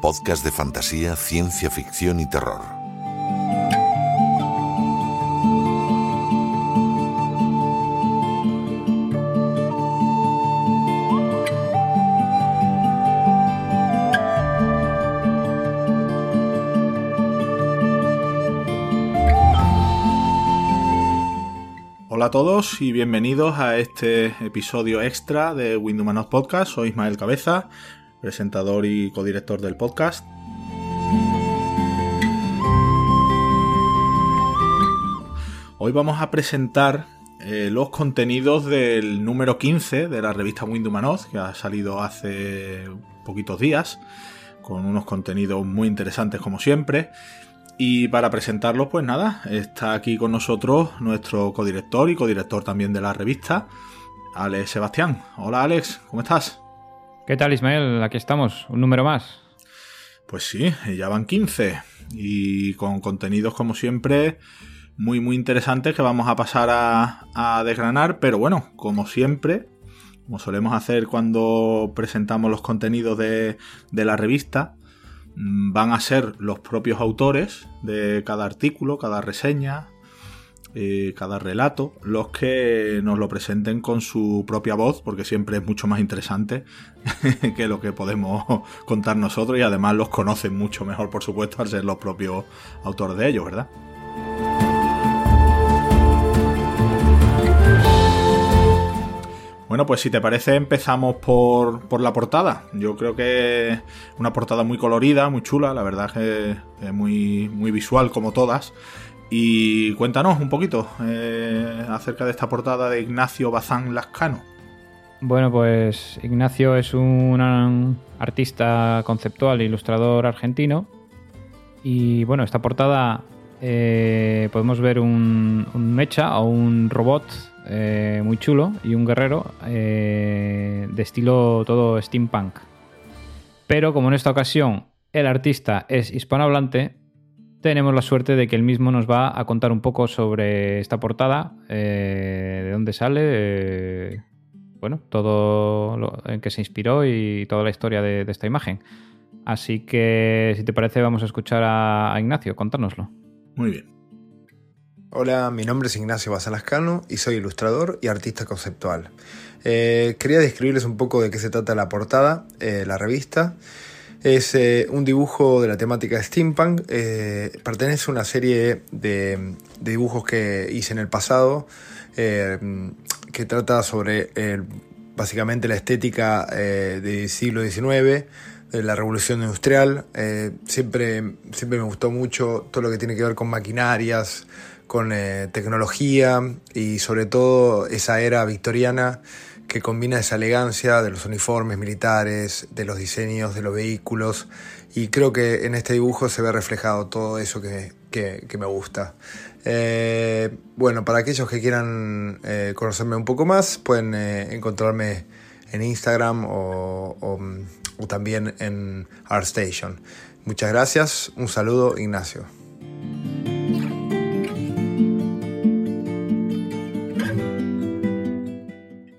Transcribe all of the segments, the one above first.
podcast de fantasía, ciencia ficción y terror. Hola a todos y bienvenidos a este episodio extra de Windows Podcast. Soy Ismael Cabeza presentador y codirector del podcast. Hoy vamos a presentar eh, los contenidos del número 15 de la revista Windows que ha salido hace poquitos días, con unos contenidos muy interesantes como siempre. Y para presentarlos, pues nada, está aquí con nosotros nuestro codirector y codirector también de la revista, Alex Sebastián. Hola Alex, ¿cómo estás? ¿Qué tal, Ismael? Aquí estamos, un número más. Pues sí, ya van 15 y con contenidos como siempre muy muy interesantes que vamos a pasar a, desgranar, pero bueno, como siempre, como solemos hacer cuando presentamos los contenidos de, de la revista, mm, van a ser los propios autores de cada artículo, cada reseña, eh, cada relato, los que nos lo presenten con su propia voz, porque siempre es mucho más interesante que lo que podemos contar nosotros y además los conocen mucho mejor, por supuesto, al ser los propios autores de ellos, ¿verdad? Bueno, pues si te parece empezamos por, por, la portada. Yo creo que es una portada muy colorida, muy chula, la verdad que es muy, muy visual como todas. Y cuéntanos un poquito eh, acerca de esta portada de Ignacio Bazán Lascano. Bueno, pues Ignacio es un artista conceptual e ilustrador argentino. Y bueno, esta portada eh, podemos ver un, mecha o un robot eh, muy chulo y un guerrero de estilo todo steampunk. Pero como en esta ocasión el artista es hispanohablante, tenemos la suerte de que él mismo nos va a contar un poco sobre esta portada, eh, de dónde sale, eh, bueno, todo lo en que se inspiró y toda la historia de, esta imagen. Así que, si te parece, vamos a escuchar a, Ignacio, contárnoslo. Muy bien. Hola, mi nombre es Ignacio Basalascano y soy ilustrador y artista conceptual. Eh, quería describirles un poco de qué se trata la portada, la revista. Es eh, un dibujo de la temática steampunk. Eh, pertenece a una serie de, dibujos que hice en el pasado eh, que trata sobre básicamente la estética del siglo XIX, de la revolución industrial. siempre, siempre me gustó mucho todo lo que tiene que ver con maquinarias, con tecnología y sobre todo esa era victoriana que combina esa elegancia de los uniformes militares, de los diseños de los vehículos, y creo que en este dibujo se ve reflejado todo eso que, me gusta. Eh, bueno, para aquellos que quieran eh, conocerme un poco más, pueden eh, encontrarme en Instagram o, o también en ArtStation. Muchas gracias, un saludo Ignacio.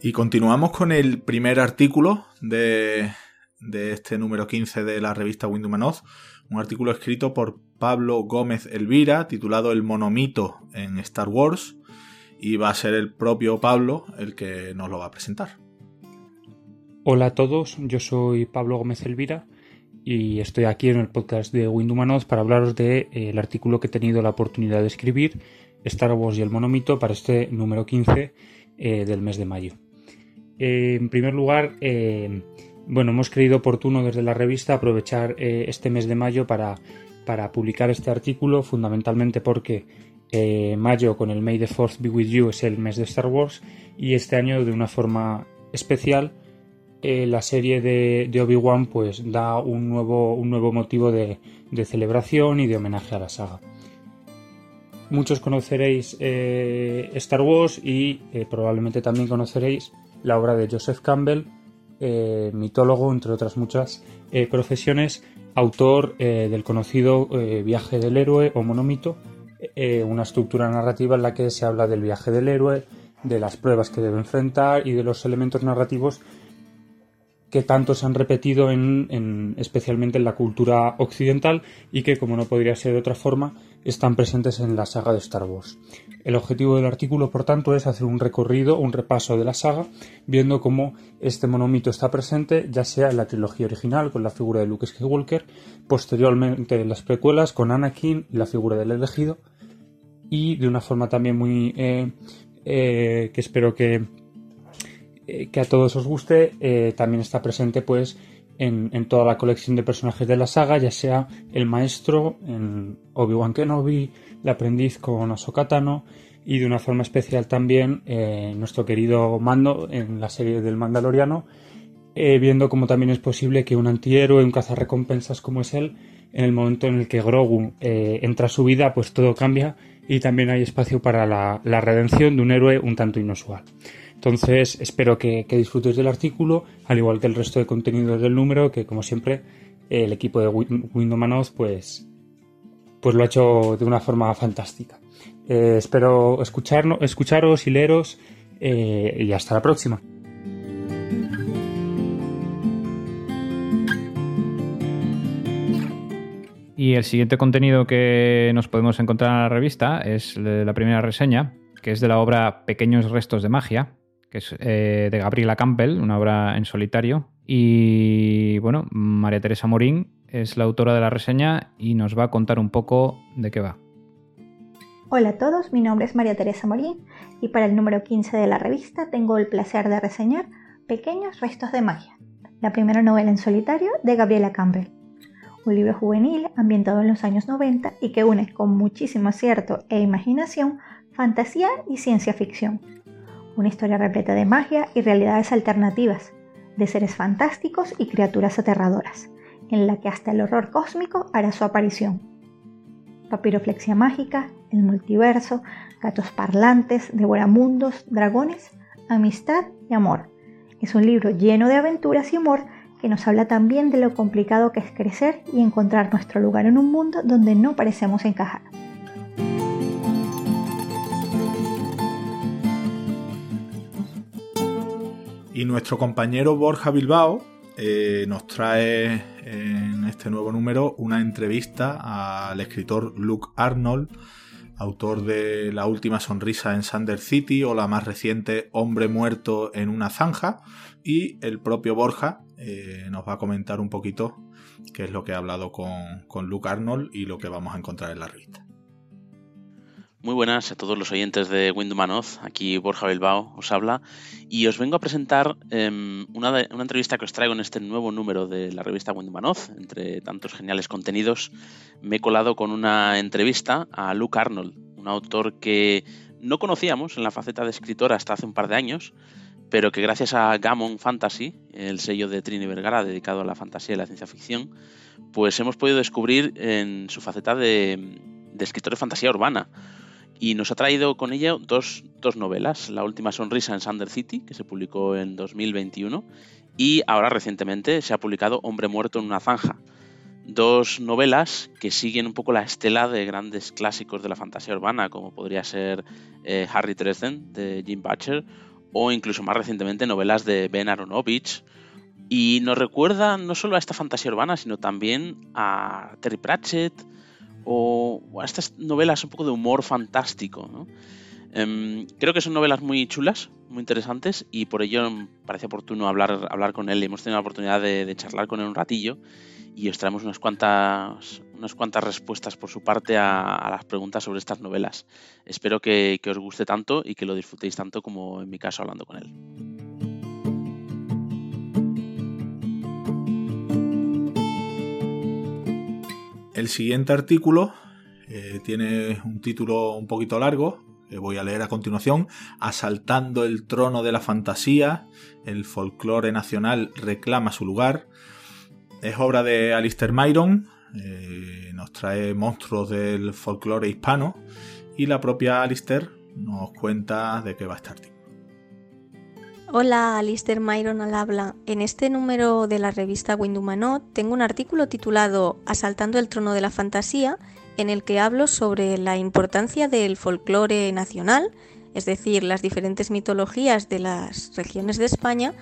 Y continuamos con el primer artículo de, este número 15 de la revista Windows un artículo escrito por Pablo Gómez Elvira, titulado El monomito en Star Wars, y va a ser el propio Pablo el que nos lo va a presentar. Hola a todos, yo soy Pablo Gómez Elvira y estoy aquí en el podcast de Windumanoz para hablaros del de, eh, artículo que he tenido la oportunidad de escribir, Star Wars y el monomito, para este número 15 eh, del mes de mayo. Eh, en primer lugar, bueno, hemos creído oportuno desde la revista aprovechar este mes de mayo para, para publicar este artículo, fundamentalmente porque mayo con el May the Fourth Be With You es el mes de Star Wars y este año de una forma especial eh, la serie de, Obi-Wan pues da un nuevo, un nuevo motivo de, celebración y de homenaje a la saga. Muchos conoceréis eh, Star Wars y eh, probablemente también conoceréis la obra de Joseph Campbell, mitólogo, entre otras muchas profesiones, autor del conocido Viaje del Héroe o Monomito, una estructura narrativa en la que se habla del viaje del héroe, de las pruebas que debe enfrentar y de los elementos narrativos que tanto se han repetido en, especialmente en la cultura occidental y que, como no podría ser de otra forma, están presentes en la saga de Star Wars. El objetivo del artículo, por tanto, es hacer un recorrido, un repaso de la saga, viendo cómo este monomito está presente, ya sea en la trilogía original con la figura de Luke Skywalker, posteriormente en las precuelas con Anakin y la figura del elegido, y de una forma también muy eh, eh, que espero que eh, que a todos os guste, también está presente pues en, toda la colección de personajes de la saga, ya sea el maestro en Obi-Wan Kenobi, el aprendiz con Ahsoka Tano y de una forma especial también eh, nuestro querido Mando en la serie del Mandaloriano, viendo cómo también es posible que un antihéroe, un cazarrecompensas como es él, en el momento en el que Grogu entra a su vida, pues todo cambia y también hay espacio para la redención de un héroe un tanto inusual. Entonces, espero que, disfrutéis del artículo, al igual que el resto de contenidos del número, que como siempre, el equipo de Windows pues, pues lo ha hecho de una forma fantástica. Eh, espero escucharos y leeros eh, y hasta la próxima. Y el siguiente contenido que nos podemos encontrar en la revista es la primera reseña, que es de la obra Pequeños Restos de Magia, que es eh, de Gabriela Campbell, una obra en solitario. Y bueno, María Teresa Morín es la autora de la reseña y nos va a contar un poco de qué va. Hola a todos, mi nombre es María Teresa Morín y para el número 15 de la revista tengo el placer de reseñar Pequeños Restos de Magia, la primera novela en solitario de Gabriela Campbell. Un libro juvenil ambientado en los años 90 y que une con muchísimo acierto e imaginación fantasía y ciencia ficción una historia repleta de magia y realidades alternativas, de seres fantásticos y criaturas aterradoras, en la que hasta el horror cósmico hará su aparición. Papiroflexia mágica, el multiverso, gatos parlantes, devoramundos, dragones, amistad y amor. Es un libro lleno de aventuras y humor que nos habla también de lo complicado que es crecer y encontrar nuestro lugar en un mundo donde no parecemos encajar. Y nuestro compañero Borja Bilbao eh, nos trae en este nuevo número una entrevista al escritor Luke Arnold, autor de La última sonrisa en Sander City o la más reciente Hombre muerto en una zanja. Y el propio Borja eh, nos va a comentar un poquito qué es lo que ha hablado con, con Luke Arnold y lo que vamos a encontrar en la revista. Muy buenas a todos los oyentes de Windumanoz, aquí Borja Bilbao os habla y os vengo a presentar em, una, entrevista que os traigo en este nuevo número de la revista Windumanoz. Entre tantos geniales contenidos me he colado con una entrevista a Luke Arnold, un autor que no conocíamos en la faceta de escritor hasta hace un par de años, pero que gracias a Gammon Fantasy, el sello de Trini Vergara dedicado a la fantasía y la ciencia ficción, pues hemos podido descubrir en su faceta de, de escritor de fantasía urbana y nos ha traído con ella dos, novelas, La última sonrisa en Sander City, que se publicó en 2021, y ahora recientemente se ha publicado Hombre muerto en una zanja. Dos novelas que siguen un poco la estela de grandes clásicos de la fantasía urbana, como podría ser eh, Harry Dresden de Jim Butcher, o incluso más recientemente novelas de Ben Aronovich. Y nos recuerda no solo a esta fantasía urbana, sino también a Terry Pratchett, o, a estas novelas un poco de humor fantástico. Em, creo que son novelas muy chulas, muy interesantes y por ello parece oportuno hablar, hablar con él. Hemos tenido la oportunidad de, charlar con él un ratillo y os traemos unas cuantas, unas cuantas respuestas por su parte a, las preguntas sobre estas novelas. Espero que, que os guste tanto y que lo disfrutéis tanto como en mi caso hablando con él. El siguiente artículo eh, tiene un título un poquito largo, voy a leer a continuación, Asaltando el trono de la fantasía, el folclore nacional reclama su lugar. Es obra de Alistair Myron, eh, nos trae monstruos del folclore hispano y la propia Alistair nos cuenta de qué va este artículo. Hola, Alistair Myron al habla. En este número de la revista Windumanot tengo un artículo titulado Asaltando el trono de la fantasía, en el que hablo sobre la importancia del folclore nacional, es decir, las diferentes mitologías de las regiones de España,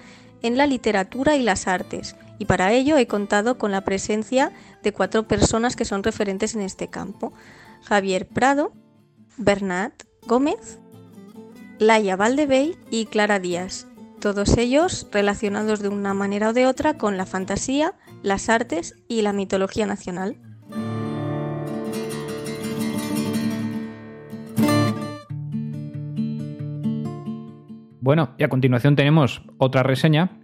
en la literatura y las artes, y para ello he contado con la presencia de cuatro personas que son referentes en este campo. Javier Prado, Bernat Gómez, Laia Valdebey y Clara Díaz todos ellos relacionados de una manera o de otra con la fantasía, las artes y la mitología nacional. Bueno, y a continuación tenemos otra reseña.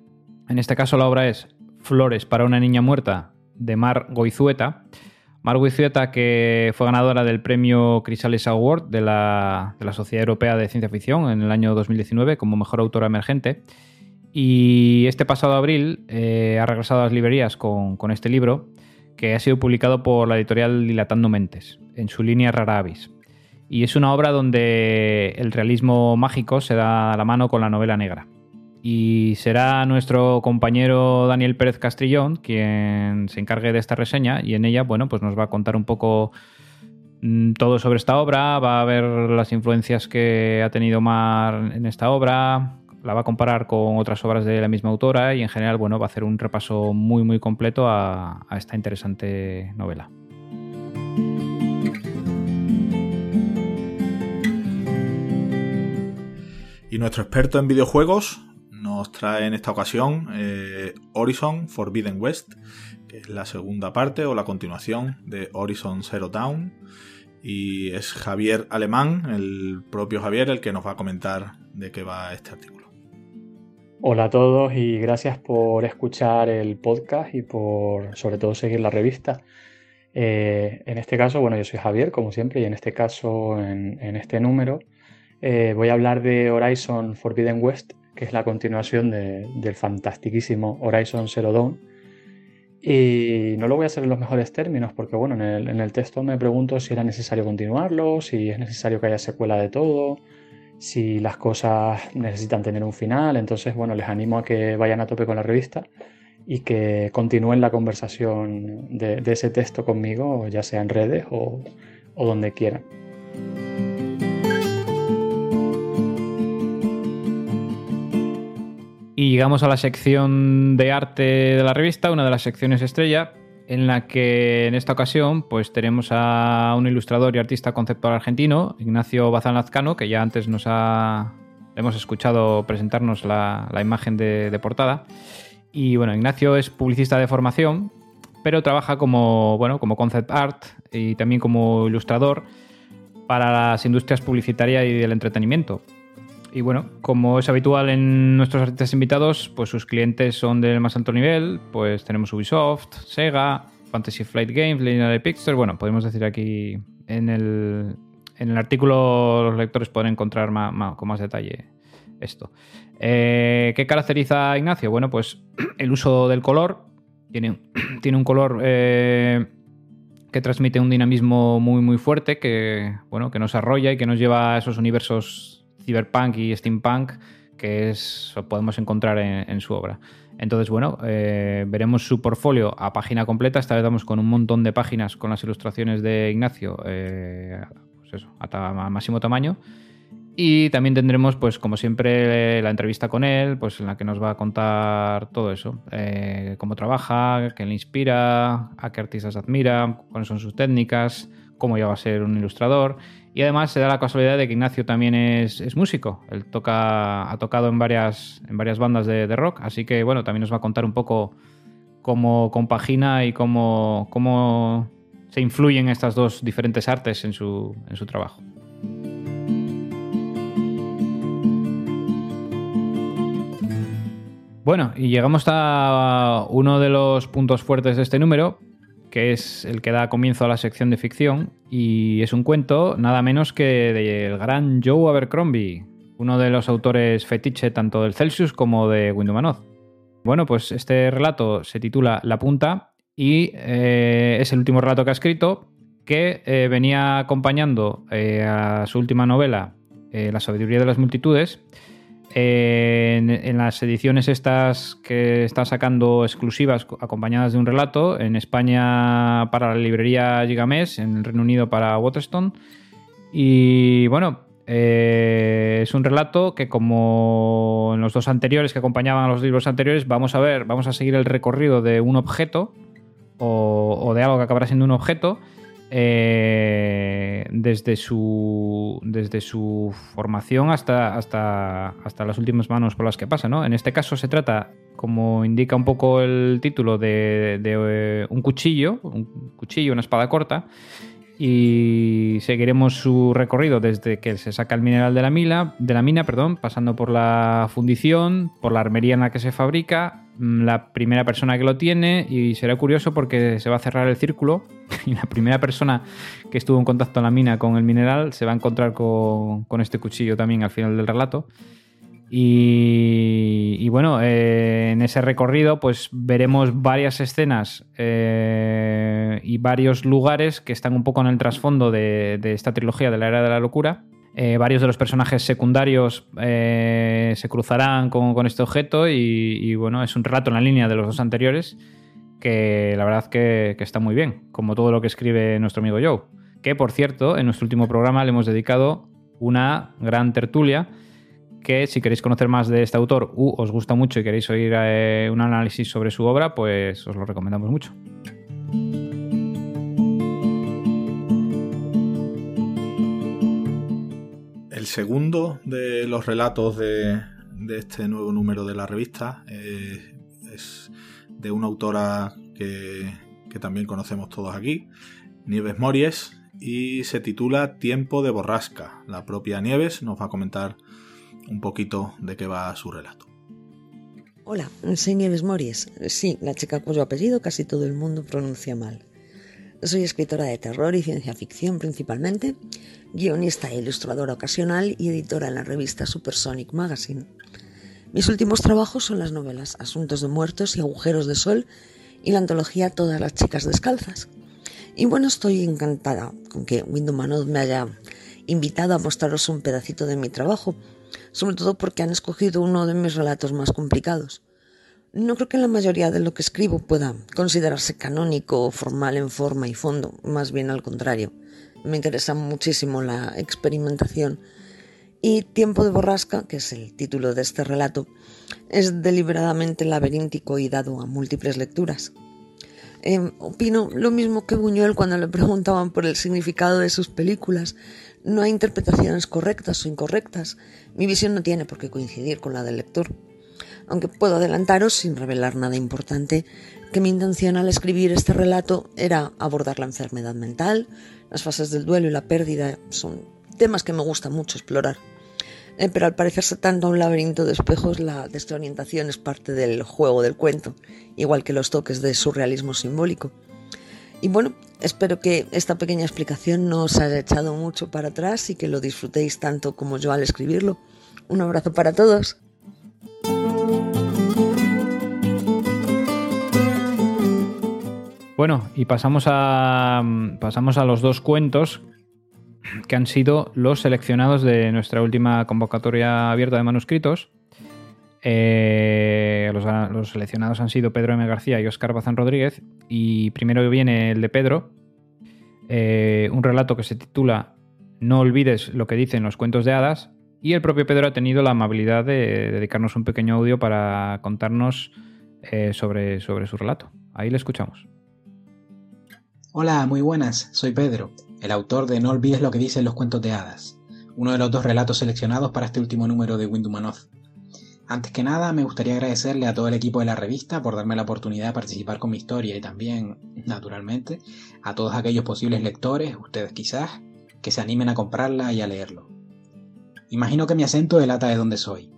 En este caso la obra es Flores para una niña muerta de Mar Goizueta. Mar Goizueta que fue ganadora del premio Chrysalis Award de la, Sociedad Europea de Ciencia Ficción en el año 2019 como mejor autora emergente. Y este pasado abril eh, ha regresado a las librerías con, este libro que ha sido publicado por la editorial Dilatando Mentes en su línea Rara Avis. Y es una obra donde el realismo mágico se da a la mano con la novela negra y será nuestro compañero Daniel Pérez Castrillón quien se encargue de esta reseña y en ella, bueno, pues nos va a contar un poco mm, todo sobre esta obra, va a ver las influencias que ha tenido Mar en esta obra, la va a comparar con otras obras de la misma autora y en general, bueno, va a hacer un repaso muy muy completo a, a esta interesante novela. Y nuestro experto en videojuegos, nos trae en esta ocasión eh, Horizon Forbidden West, que es la segunda parte o la continuación de Horizon Zero Dawn. Y es Javier Alemán, el propio Javier, el que nos va a comentar de qué va este artículo. Hola a todos y gracias por escuchar el podcast y por sobre todo seguir la revista. Eh, en este caso, bueno, yo soy Javier, como siempre, y en este caso, en, este número, eh, voy a hablar de Horizon Forbidden West, que es la continuación del fantastiquísimo Horizon Zero Dawn. Y no lo voy a hacer en los mejores términos, porque bueno, en el, texto me pregunto si era necesario continuarlo, si es necesario que haya secuela de todo, si las cosas necesitan tener un final. Entonces, bueno, les animo a que vayan a tope con la revista y que continúen la conversación de, ese texto conmigo, ya sea en redes o donde quieran. Y llegamos a la sección de arte de la revista, una de las secciones estrella, en la que en esta ocasión pues tenemos a un ilustrador y artista conceptual argentino, Ignacio Bazán Lazcano, que ya antes nos ha hemos escuchado presentarnos la, imagen de, portada. Y bueno, Ignacio es publicista de formación, pero trabaja como, bueno, como concept art y también como ilustrador para las industrias publicitarias y del entretenimiento. Y bueno, como es habitual en nuestros artistas invitados, pues sus clientes son del más alto nivel. Pues tenemos Ubisoft, Sega, Fantasy Flight Games, de Pictures. Bueno, podemos decir aquí en el, en el artículo los lectores pueden encontrar con más detalle esto. Eh, ¿Qué caracteriza a Ignacio? Bueno, pues el uso del color. Tiene, tiene un color eh, que transmite un dinamismo muy, muy fuerte, que, bueno, que nos arrolla y que nos lleva a esos universos cyberpunk y steampunk que es, podemos encontrar en, su obra. Entonces, bueno, eh, veremos su portfolio a página completa. Esta vez vamos con un montón de páginas con las ilustraciones de Ignacio, eh, pues eso, a, máximo tamaño. Y también tendremos, pues como siempre, la entrevista con él, pues en la que nos va a contar todo eso. Eh, cómo trabaja, qué le inspira, a qué artistas admira, cuáles son sus técnicas, cómo llega a ser un ilustrador y además se da la casualidad de que Ignacio también es, músico. Él toca, ha tocado en varias, en varias bandas de, rock, así que bueno, también nos va a contar un poco cómo compagina y cómo, cómo se influyen estas dos diferentes artes en su, en su trabajo. Bueno, y llegamos a uno de los puntos fuertes de este número, que es el que da comienzo a la sección de ficción, y es un cuento nada menos que del gran Joe Abercrombie, uno de los autores fetiche tanto del Celsius como de Windumanoz. Bueno, pues este relato se titula La punta y eh, es el último relato que ha escrito, que eh, venía acompañando eh, a su última novela, La sabiduría de las multitudes, en, las ediciones estas que está sacando exclusivas acompañadas de un relato, en España para la librería Gigamés, en el Reino Unido para Waterstone. Y bueno, eh, es un relato que como en los dos anteriores que acompañaban a los libros anteriores, vamos a ver, vamos a seguir el recorrido de un objeto o de algo que acabará siendo un objeto eh, desde, su, desde su formación hasta, hasta, hasta las últimas manos por las que pasa. ¿no? En este caso se trata, como indica un poco el título, de, eh, un cuchillo, un cuchillo, una espada corta, y seguiremos su recorrido desde que se saca el mineral de la mina, de la mina perdón, pasando por la fundición, por la armería en la que se fabrica, la primera persona que lo tiene y será curioso porque se va a cerrar el círculo y la primera persona que estuvo en contacto en la mina con el mineral se va a encontrar con, con este cuchillo también al final del relato. Y, bueno, eh, en ese recorrido pues veremos varias escenas eh, y varios lugares que están un poco en el trasfondo de, esta trilogía de la Era de la Locura. Eh, varios de los personajes secundarios se cruzarán con, este objeto y, bueno, es un relato en la línea de los dos anteriores que la verdad que, que está muy bien, como todo lo que escribe nuestro amigo Joe. Que por cierto, en nuestro último programa le hemos dedicado una gran tertulia que si queréis conocer más de este autor u os gusta mucho y queréis oír eh, un análisis sobre su obra, pues os lo recomendamos mucho. El segundo de los relatos de, este nuevo número de la revista eh, es de una autora que, también conocemos todos aquí, Nieves Mories, y se titula Tiempo de borrasca. La propia Nieves nos va a comentar un poquito de qué va su relato. Hola, soy Nieves Mories. Sí, la chica cuyo apellido casi todo el mundo pronuncia mal. Soy escritora de terror y ciencia ficción principalmente, guionista e ilustradora ocasional y editora en la revista Supersonic Magazine. Mis últimos trabajos son las novelas Asuntos de Muertos y Agujeros de Sol y la antología Todas las chicas descalzas. Y bueno, estoy encantada con que Window Manod me haya invitado a mostraros un pedacito de mi trabajo, sobre todo porque han escogido uno de mis relatos más complicados. No creo que la mayoría de lo que escribo pueda considerarse canónico o formal en forma y fondo, más bien al contrario. Me interesa muchísimo la experimentación y Tiempo de borrasca, que es el título de este relato, es deliberadamente laberíntico y dado a múltiples lecturas. Em, opino lo mismo que Buñuel cuando le preguntaban por el significado de sus películas. No hay interpretaciones correctas o incorrectas. Mi visión no tiene por qué coincidir con la del lector. Aunque puedo adelantaros, sin revelar nada importante, que mi intención al escribir este relato era abordar la enfermedad mental, las fases del duelo y la pérdida. Son temas que me gusta mucho explorar. Eh, pero al parecerse tanto a un laberinto de espejos, la desorientación es parte del juego del cuento, igual que los toques de surrealismo simbólico. Y bueno, espero que esta pequeña explicación no os haya echado mucho para atrás y que lo disfrutéis tanto como yo al escribirlo. Un abrazo para todos. Bueno, y pasamos a, pasamos a los dos cuentos que han sido los seleccionados de nuestra última convocatoria abierta de manuscritos. Eh, los, seleccionados han sido Pedro M. García y Oscar Bazán Rodríguez. Y primero viene el de Pedro, eh, un relato que se titula No olvides lo que dicen los cuentos de hadas. Y el propio Pedro ha tenido la amabilidad de dedicarnos un pequeño audio para contarnos eh, sobre, sobre su relato. Ahí le escuchamos. Hola, muy buenas, soy Pedro el autor de No olvides lo que dicen los cuentos de hadas, uno de los dos relatos seleccionados para este último número de Windumanoz. Antes que nada, me gustaría agradecerle a todo el equipo de la revista por darme la oportunidad de participar con mi historia y también, naturalmente, a todos aquellos posibles lectores, ustedes quizás, que se animen a comprarla y a leerlo. Imagino que mi acento delata de dónde soy.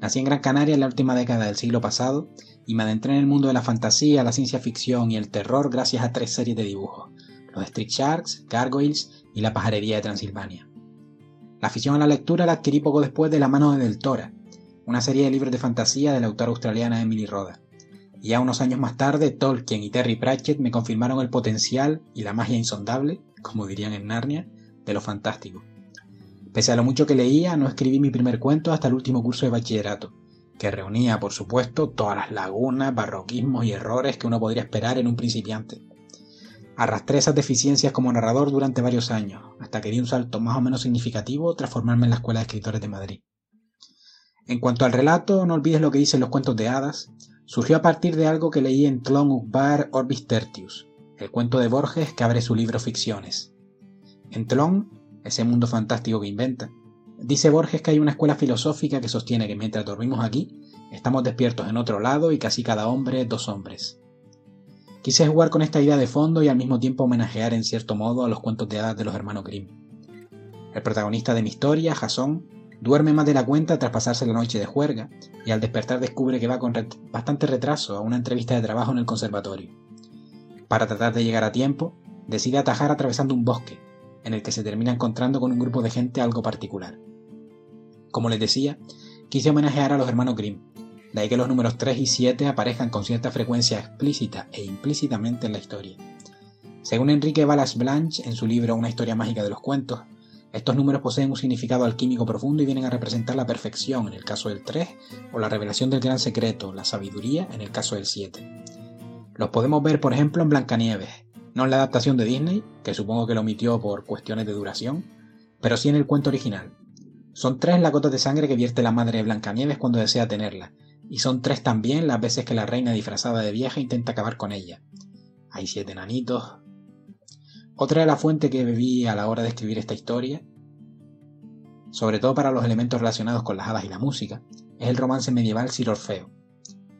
Nací en Gran Canaria en la última década del siglo pasado y me adentré en el mundo de la fantasía, la ciencia ficción y el terror gracias a tres series de dibujos, los Street Sharks, Gargoyles y La pajarería de Transilvania. La afición a la lectura la adquirí poco después de La mano de Del Tora, una serie de libros de fantasía de la autora australiana Emily Roda. Y ya unos años más tarde, Tolkien y Terry Pratchett me confirmaron el potencial y la magia insondable, como dirían en Narnia, de lo fantástico. Pese a lo mucho que leía, no escribí mi primer cuento hasta el último curso de bachillerato, que reunía, por supuesto, todas las lagunas, barroquismos y errores que uno podría esperar en un principiante. Arrastré esas deficiencias como narrador durante varios años, hasta que di un salto más o menos significativo tras formarme en la Escuela de Escritores de Madrid. En cuanto al relato, no olvides lo que dicen los cuentos de hadas, surgió a partir de algo que leí en Tlon Ukbar Orbis Tertius, el cuento de Borges que abre su libro Ficciones. En Tlon, ese mundo fantástico que inventa, dice Borges que hay una escuela filosófica que sostiene que mientras dormimos aquí, estamos despiertos en otro lado y casi cada hombre dos hombres. Quise jugar con esta idea de fondo y al mismo tiempo homenajear en cierto modo a los cuentos de hadas de los hermanos Grimm. El protagonista de mi historia, Jason, Duerme más de la cuenta tras pasarse la noche de juerga y al despertar descubre que va con bastante retraso a una entrevista de trabajo en el conservatorio. Para tratar de llegar a tiempo, decide atajar atravesando un bosque, en el que se termina encontrando con un grupo de gente algo particular. Como les decía, quise homenajear a los hermanos Grimm, de ahí que los números 3 y 7 aparezcan con cierta frecuencia explícita e implícitamente en la historia. Según Enrique Balas Blanche en su libro Una historia mágica de los cuentos, estos números poseen un significado alquímico profundo y vienen a representar la perfección en el caso del 3 o la revelación del gran secreto, la sabiduría en el caso del 7. Los podemos ver, por ejemplo, en Blancanieves, no en la adaptación de Disney, que supongo que lo omitió por cuestiones de duración, pero sí en el cuento original. Son tres las gotas de sangre que vierte la madre de Blancanieves cuando desea tenerla, y son tres también las veces que la reina disfrazada de vieja intenta acabar con ella. Hay siete nanitos, otra de la fuente que bebí a la hora de escribir esta historia, sobre todo para los elementos relacionados con las hadas y la música, es el romance medieval Sir Orfeo,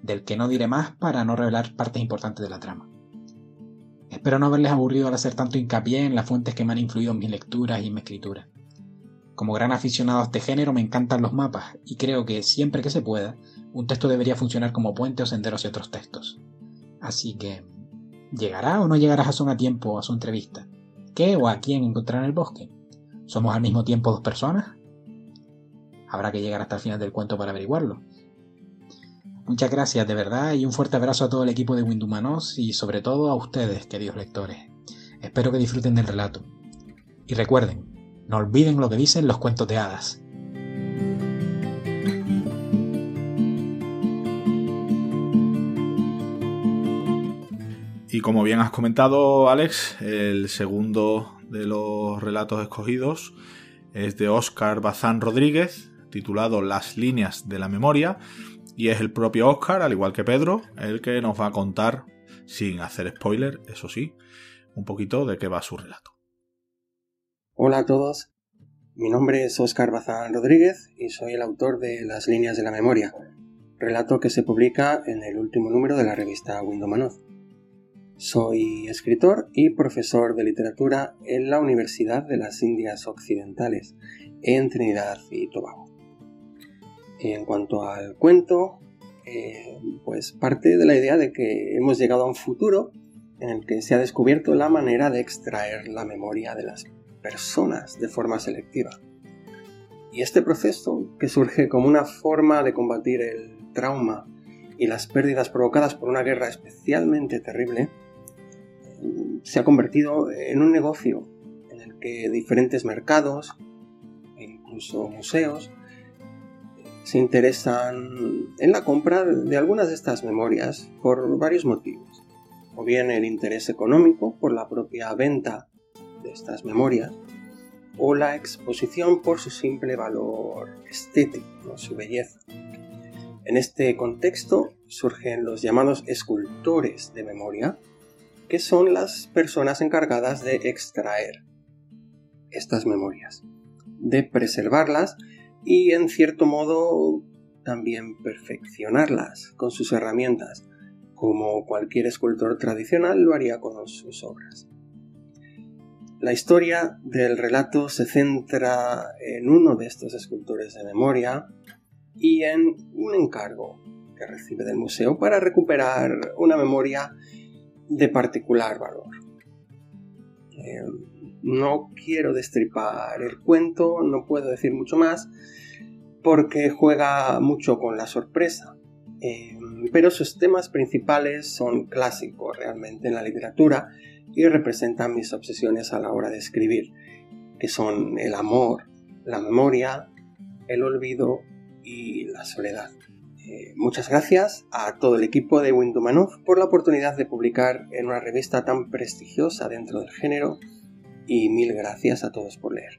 del que no diré más para no revelar partes importantes de la trama. Espero no haberles aburrido al hacer tanto hincapié en las fuentes que me han influido en mis lecturas y en mi escritura. Como gran aficionado a este género me encantan los mapas y creo que siempre que se pueda, un texto debería funcionar como puente o sendero hacia otros textos. Así que ¿Llegará o no llegará Jason a tiempo a su entrevista? ¿Qué o a quién encontrará en el bosque? ¿Somos al mismo tiempo dos personas? Habrá que llegar hasta el final del cuento para averiguarlo. Muchas gracias de verdad y un fuerte abrazo a todo el equipo de Windumanos y sobre todo a ustedes, queridos lectores. Espero que disfruten del relato. Y recuerden, no olviden lo que dicen los cuentos de hadas. Y como bien has comentado, Alex, el segundo de los relatos escogidos es de Óscar Bazán Rodríguez, titulado Las líneas de la memoria, y es el propio Óscar, al igual que Pedro, el que nos va a contar, sin hacer spoiler, eso sí, un poquito de qué va su relato. Hola a todos, mi nombre es Óscar Bazán Rodríguez y soy el autor de Las líneas de la memoria, relato que se publica en el último número de la revista Windomanoz. Soy escritor y profesor de literatura en la Universidad de las Indias Occidentales, en Trinidad y Tobago. En cuanto al cuento, eh, pues parte de la idea de que hemos llegado a un futuro en el que se ha descubierto la manera de extraer la memoria de las personas de forma selectiva. Y este proceso, que surge como una forma de combatir el trauma y las pérdidas provocadas por una guerra especialmente terrible, se ha convertido en un negocio en el que diferentes mercados e incluso museos se interesan en la compra de algunas de estas memorias por varios motivos. O bien el interés económico por la propia venta de estas memorias, o la exposición por su simple valor estético, su belleza. En este contexto surgen los llamados escultores de memoria, que son las personas encargadas de extraer estas memorias, de preservarlas y en cierto modo también perfeccionarlas con sus herramientas, como cualquier escultor tradicional lo haría con sus obras. La historia del relato se centra en uno de estos escultores de memoria y en un encargo que recibe del museo para recuperar una memoria de particular valor. Eh, no quiero destripar el cuento, no puedo decir mucho más, porque juega mucho con la sorpresa. Eh, pero sus temas principales son clásicos realmente en la literatura y representan mis obsesiones a la hora de escribir, que son el amor, la memoria, el olvido y la soledad. Eh, muchas gracias a todo el equipo de Windumanov por la oportunidad de publicar en una revista tan prestigiosa dentro del género y mil gracias a todos por leer.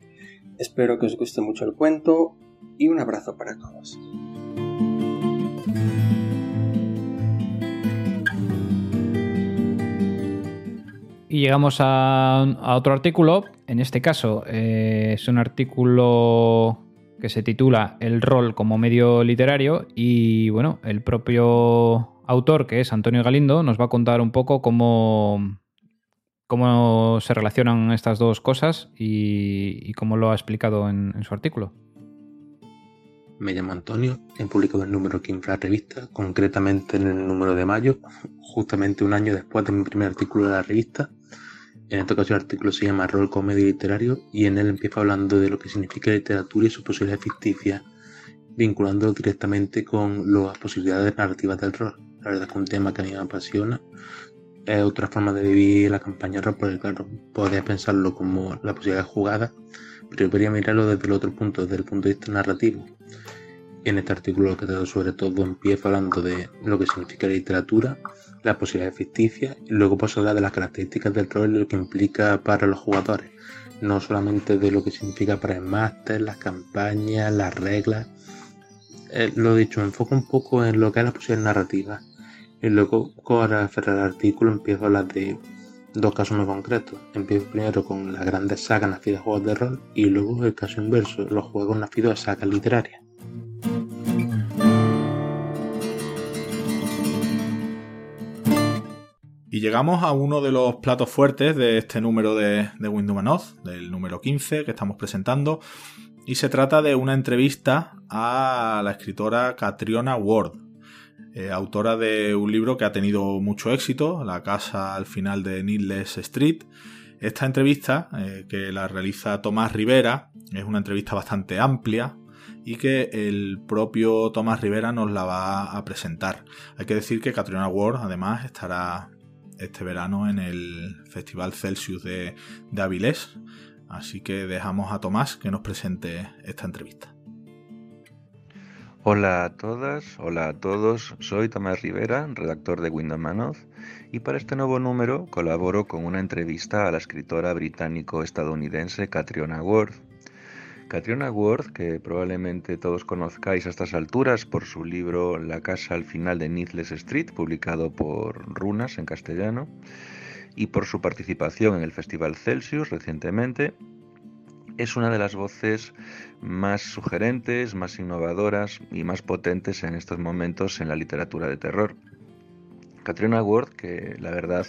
Espero que os guste mucho el cuento y un abrazo para todos. Y llegamos a, otro artículo. En este caso eh, es un artículo que se titula El rol como medio literario y bueno, el propio autor, que es Antonio Galindo, nos va a contar un poco cómo, cómo se relacionan estas dos cosas y, cómo lo ha explicado en, su artículo. Me llamo Antonio, he publicado el número 15 de la revista, concretamente en el número de mayo, justamente un año después de mi primer artículo de la revista. En esta ocasión el artículo se llama Rol Comedia Literario y en él empiezo hablando de lo que significa literatura y sus posibilidades ficticias, vinculándolo directamente con las posibilidades narrativas del rol. La verdad es que es un tema que a mí me apasiona es otra forma de vivir la campaña porque claro, podría pensarlo como la posibilidad jugada, pero podría mirarlo desde el otro punto, desde el punto de vista narrativo. En este artículo lo que tengo sobre todo empieza hablando de lo que significa la literatura, las posibilidades ficticias, y luego a hablar de las características del rol y lo que implica para los jugadores, no solamente de lo que significa para el máster, las campañas, las reglas. Eh, lo dicho, me enfoco un poco en lo que es la posibilidad narrativa y luego, para el artículo, empiezo hablar de dos casos muy concretos. Empiezo primero con las grandes sagas nacidas de juegos de rol y luego el caso inverso, los juegos nacidos de sagas literarias. Y llegamos a uno de los platos fuertes de este número de, de Windows del número 15 que estamos presentando. Y se trata de una entrevista a la escritora Catriona Ward, eh, autora de un libro que ha tenido mucho éxito, La casa al final de Needless Street. Esta entrevista, eh, que la realiza Tomás Rivera, es una entrevista bastante amplia y que el propio Tomás Rivera nos la va a presentar. Hay que decir que Catriona Ward además estará este verano en el Festival Celsius de, de Avilés, así que dejamos a Tomás que nos presente esta entrevista. Hola a todas, hola a todos, soy Tomás Rivera, redactor de Windows Manoz, y para este nuevo número colaboro con una entrevista a la escritora británico-estadounidense Catriona Ward. Catriona Ward, que probablemente todos conozcáis a estas alturas por su libro La casa al final de Needless Street, publicado por Runas en castellano, y por su participación en el Festival Celsius recientemente, es una de las voces más sugerentes, más innovadoras y más potentes en estos momentos en la literatura de terror. Katrina Ward, que la verdad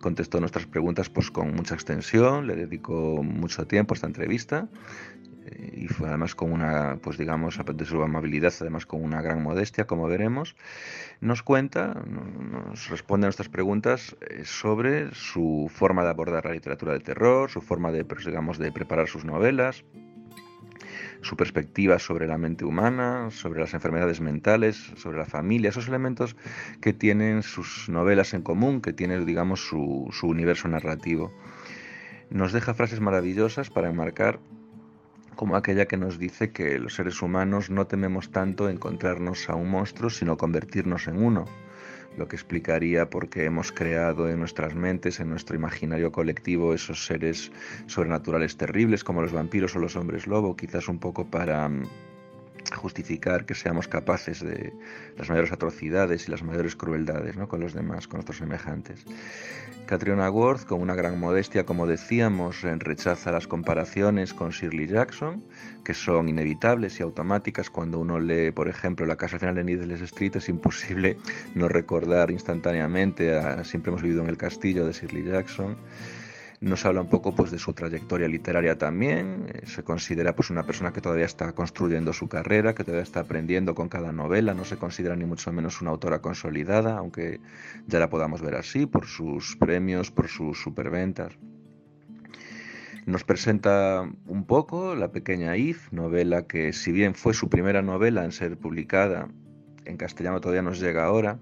contestó nuestras preguntas pues, con mucha extensión, le dedicó mucho tiempo a esta entrevista eh, y fue además con una, pues digamos, de su amabilidad, además con una gran modestia, como veremos, nos cuenta, nos responde a nuestras preguntas eh, sobre su forma de abordar la literatura de terror, su forma de, pues, digamos, de preparar sus novelas, su perspectiva sobre la mente humana, sobre las enfermedades mentales, sobre la familia, esos elementos que tienen sus novelas en común, que tienen, digamos, su, su universo narrativo. Nos deja frases maravillosas para enmarcar como aquella que nos dice que los seres humanos no tememos tanto encontrarnos a un monstruo, sino convertirnos en uno, lo que explicaría por qué hemos creado en nuestras mentes, en nuestro imaginario colectivo, esos seres sobrenaturales terribles como los vampiros o los hombres lobo, quizás un poco para justificar que seamos capaces de las mayores atrocidades y las mayores crueldades ¿no? con los demás, con nuestros semejantes. Catriona Worth, con una gran modestia, como decíamos, rechaza las comparaciones con Shirley Jackson, que son inevitables y automáticas. Cuando uno lee, por ejemplo, La casa final de Needles Street, es imposible no recordar instantáneamente a Siempre hemos vivido en el castillo de Shirley Jackson. Nos habla un poco pues, de su trayectoria literaria también. Eh, se considera pues, una persona que todavía está construyendo su carrera, que todavía está aprendiendo con cada novela. No se considera ni mucho menos una autora consolidada, aunque ya la podamos ver así, por sus premios, por sus superventas. Nos presenta un poco La pequeña If, novela que si bien fue su primera novela en ser publicada, en castellano todavía nos llega ahora,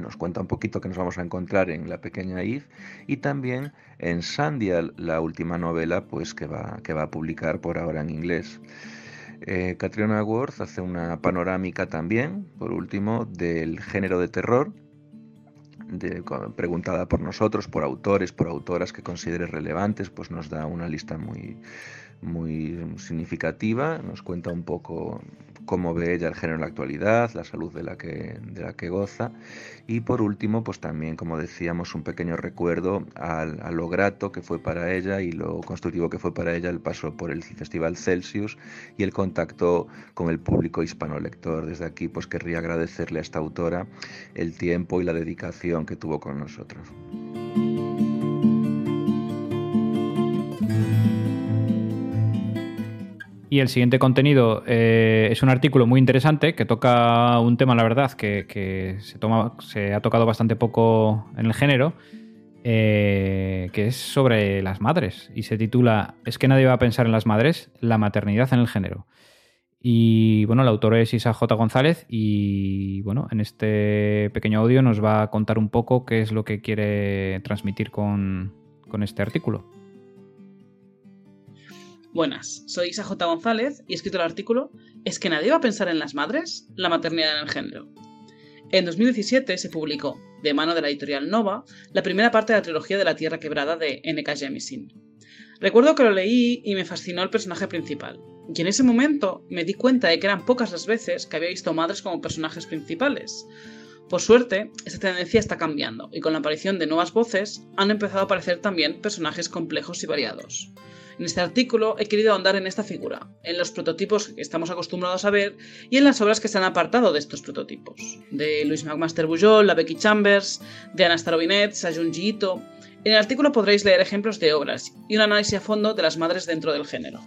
nos cuenta un poquito que nos vamos a encontrar en La pequeña Eve y también en Sandia, la última novela pues, que, va, que va a publicar por ahora en inglés. Eh, Catriona Worth hace una panorámica también, por último, del género de terror, preguntada por nosotros, por autores, por autoras que considere relevantes, pues nos da una lista muy, muy significativa, nos cuenta un poco cómo ve ella el género en la actualidad, la salud de la que, de la que goza y por último pues también como decíamos un pequeño recuerdo a lo grato que fue para ella y lo constructivo que fue para ella el paso por el Festival Celsius y el contacto con el público hispano-lector. Desde aquí pues querría agradecerle a esta autora el tiempo y la dedicación que tuvo con nosotros. Y el siguiente contenido eh, es un artículo muy interesante que toca un tema, la verdad, que, se, ha tocado bastante poco en el género, eh, que es sobre las madres. Y se titula ¿Es que nadie va a pensar en las madres? La maternidad en el género. Y bueno, el autor es Isa J. González y bueno, en este pequeño audio nos va a contar un poco qué es lo que quiere transmitir con, con este artículo. Buenas, soy Isa J. González y he escrito el artículo ¿Es que nadie va a pensar en las madres? La maternidad en el género. En 2017 se publicó, de mano de la editorial Nova, la primera parte de la trilogía de la Tierra Quebrada de N.K. Jemisin. Recuerdo que lo leí y me fascinó el personaje principal, y en ese momento me di cuenta de que eran pocas las veces que había visto madres como personajes principales. Por suerte, esta tendencia está cambiando, y con la aparición de nuevas voces han empezado a aparecer también personajes complejos y variados. En este artículo he querido ahondar en esta figura, en los prototipos que estamos acostumbrados a ver y en las obras que se han apartado de estos prototipos. De Louis McMaster Bujol, la Becky Chambers, de Anna Starobinet, Sayunji Ito. En el artículo podréis leer ejemplos de obras y un análisis a fondo de las madres dentro del género.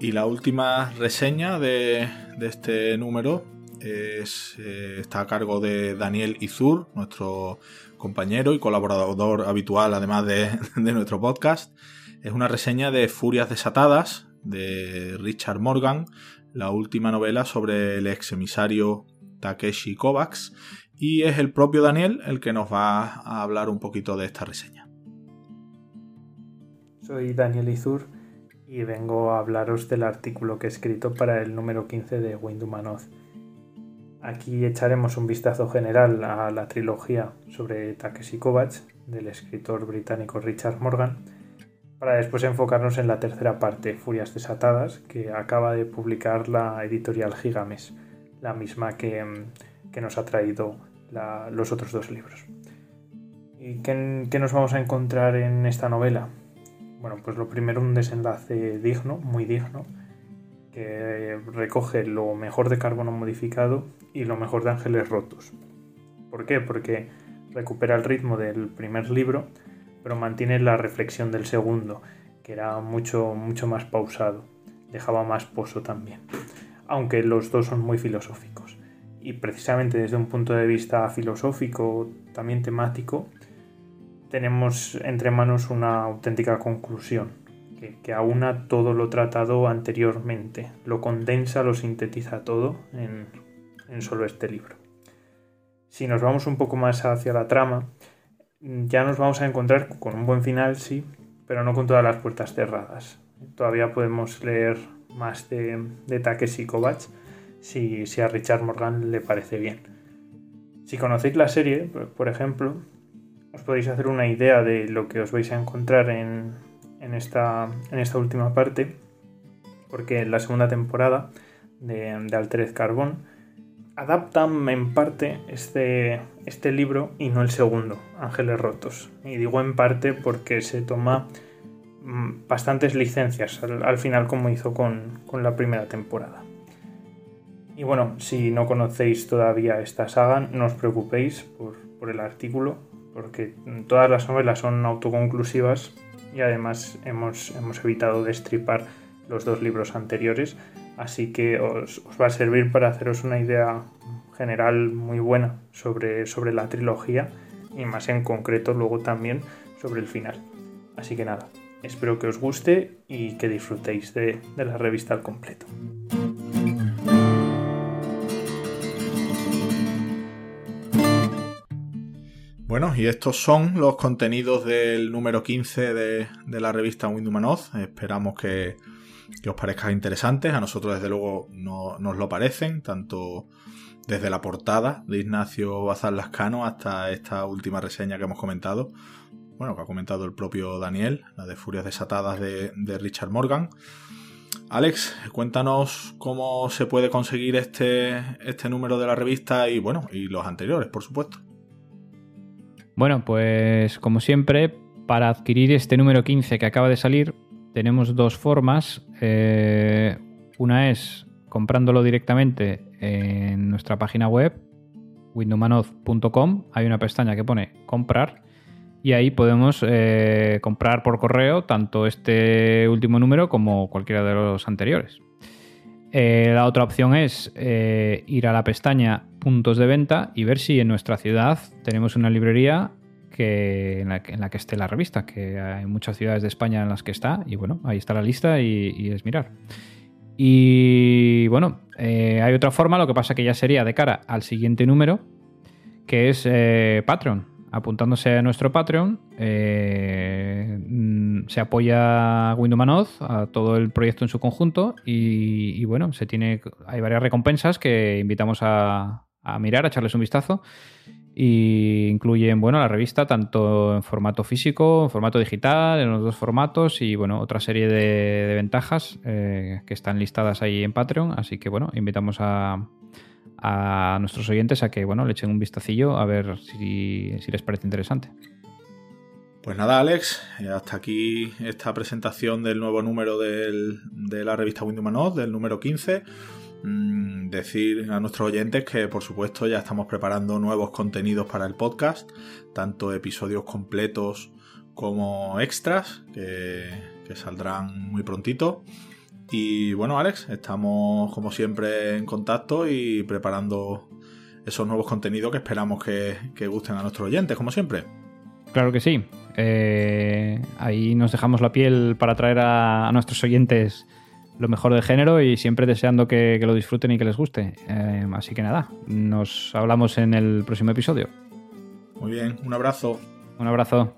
Y la última reseña de este número eh, está a cargo de Daniel Izur, nuestro compañero y colaborador habitual, además de, nuestro podcast. Es una reseña de Furias Desatadas de Richard Morgan, la última novela sobre el ex emisario Takeshi Kovacs. Y es el propio Daniel el que nos va a hablar un poquito de esta reseña. Soy Daniel Izur y vengo a hablaros del artículo que he escrito para el número 15 de Windumanoz Aquí echaremos un vistazo general a la trilogía sobre Takeshi Kovacs del escritor británico Richard Morgan, para después enfocarnos en la tercera parte, Furias Desatadas, que acaba de publicar la editorial Gigames, la misma que, nos ha traído los otros dos libros. ¿Y qué, qué nos vamos a encontrar en esta novela? Bueno, pues lo primero un desenlace digno, muy digno, que recoge lo mejor de carbono modificado y lo mejor de Ángeles Rotos. ¿Por qué? Porque recupera el ritmo del primer libro, pero mantiene la reflexión del segundo, que era mucho, mucho más pausado, dejaba más pozo también. Aunque los dos son muy filosóficos. Y precisamente desde un punto de vista filosófico, también temático, tenemos entre manos una auténtica conclusión que, aúna todo lo tratado anteriormente, lo condensa, lo sintetiza todo en, solo este libro. Si nos vamos un poco más hacia la trama, ya nos vamos a encontrar con un buen final, sí, pero no con todas las puertas cerradas. Todavía podemos leer más de, de Takeshi Kovacs si, si, a Richard Morgan le parece bien. Si conocéis la serie, por ejemplo, os podéis hacer una idea de lo que os vais a encontrar en, en esta, en esta última parte, porque en la segunda temporada de, de Altered Carbón adaptan en parte este, este libro y no el segundo, Ángeles Rotos. Y digo en parte porque se toma mm, bastantes licencias al, final como hizo con, la primera temporada. Y bueno, si no conocéis todavía esta saga, no os preocupéis por, por el artículo, porque todas las novelas son autoconclusivas y además hemos, hemos evitado destripar los dos libros anteriores, así que os, va a servir para haceros una idea general muy buena sobre, sobre la trilogía y más en concreto luego también sobre el final. Así que nada, espero que os guste y que disfrutéis de, de la revista al completo. Bueno, y estos son los contenidos del número 15 de, de la revista Windumanoz. Esperamos que, os parezcan interesantes. A nosotros, desde luego, no, nos lo parecen, tanto desde la portada de Ignacio Bazar Lascano hasta esta última reseña que hemos comentado. Bueno, que ha comentado el propio Daniel, la de Furias Desatadas de, de Richard Morgan. Alex, cuéntanos cómo se puede conseguir este, este número de la revista y bueno, y los anteriores, por supuesto. Bueno, pues como siempre, para adquirir este número 15 que acaba de salir, tenemos dos formas. Eh, una es comprándolo directamente en nuestra página web, windowmanoz.com. Hay una pestaña que pone comprar y ahí podemos eh, comprar por correo tanto este último número como cualquiera de los anteriores. Eh, la otra opción es ir a la pestaña puntos de venta y ver si en nuestra ciudad tenemos una librería en, la, que esté la revista, que hay muchas ciudades de España en las que está, y bueno, ahí está la lista y, es mirar. Y bueno, eh, hay otra forma, lo que pasa que ya sería de cara al siguiente número, que es eh, Patreon. Apuntándose a nuestro Patreon, eh, mm, se apoya a Windows a todo el proyecto en su conjunto y, bueno, se tiene, hay varias recompensas que invitamos a, a mirar, a echarles un vistazo y incluyen bueno la revista tanto en formato físico, en formato digital, en los dos formatos y bueno otra serie de, ventajas eh, que están listadas ahí en Patreon. Así que bueno invitamos a, nuestros oyentes a que bueno le echen un vistacillo a ver si, les parece interesante. Pues nada, Alex, eh, hasta aquí esta presentación del nuevo número de la revista Windows del número 15. Mm, decir a nuestros oyentes que por supuesto ya estamos preparando nuevos contenidos para el podcast, tanto episodios completos como extras que, saldrán muy prontito. Y bueno, Alex, estamos como siempre en contacto y preparando esos nuevos contenidos que esperamos que, gusten a nuestros oyentes, como siempre. Claro que sí. Eh, ahí nos dejamos la piel para traer a nuestros oyentes lo mejor del género y siempre deseando que, lo disfruten y que les guste. Eh, así que nada, nos hablamos en el próximo episodio. Muy bien, un abrazo. Un abrazo.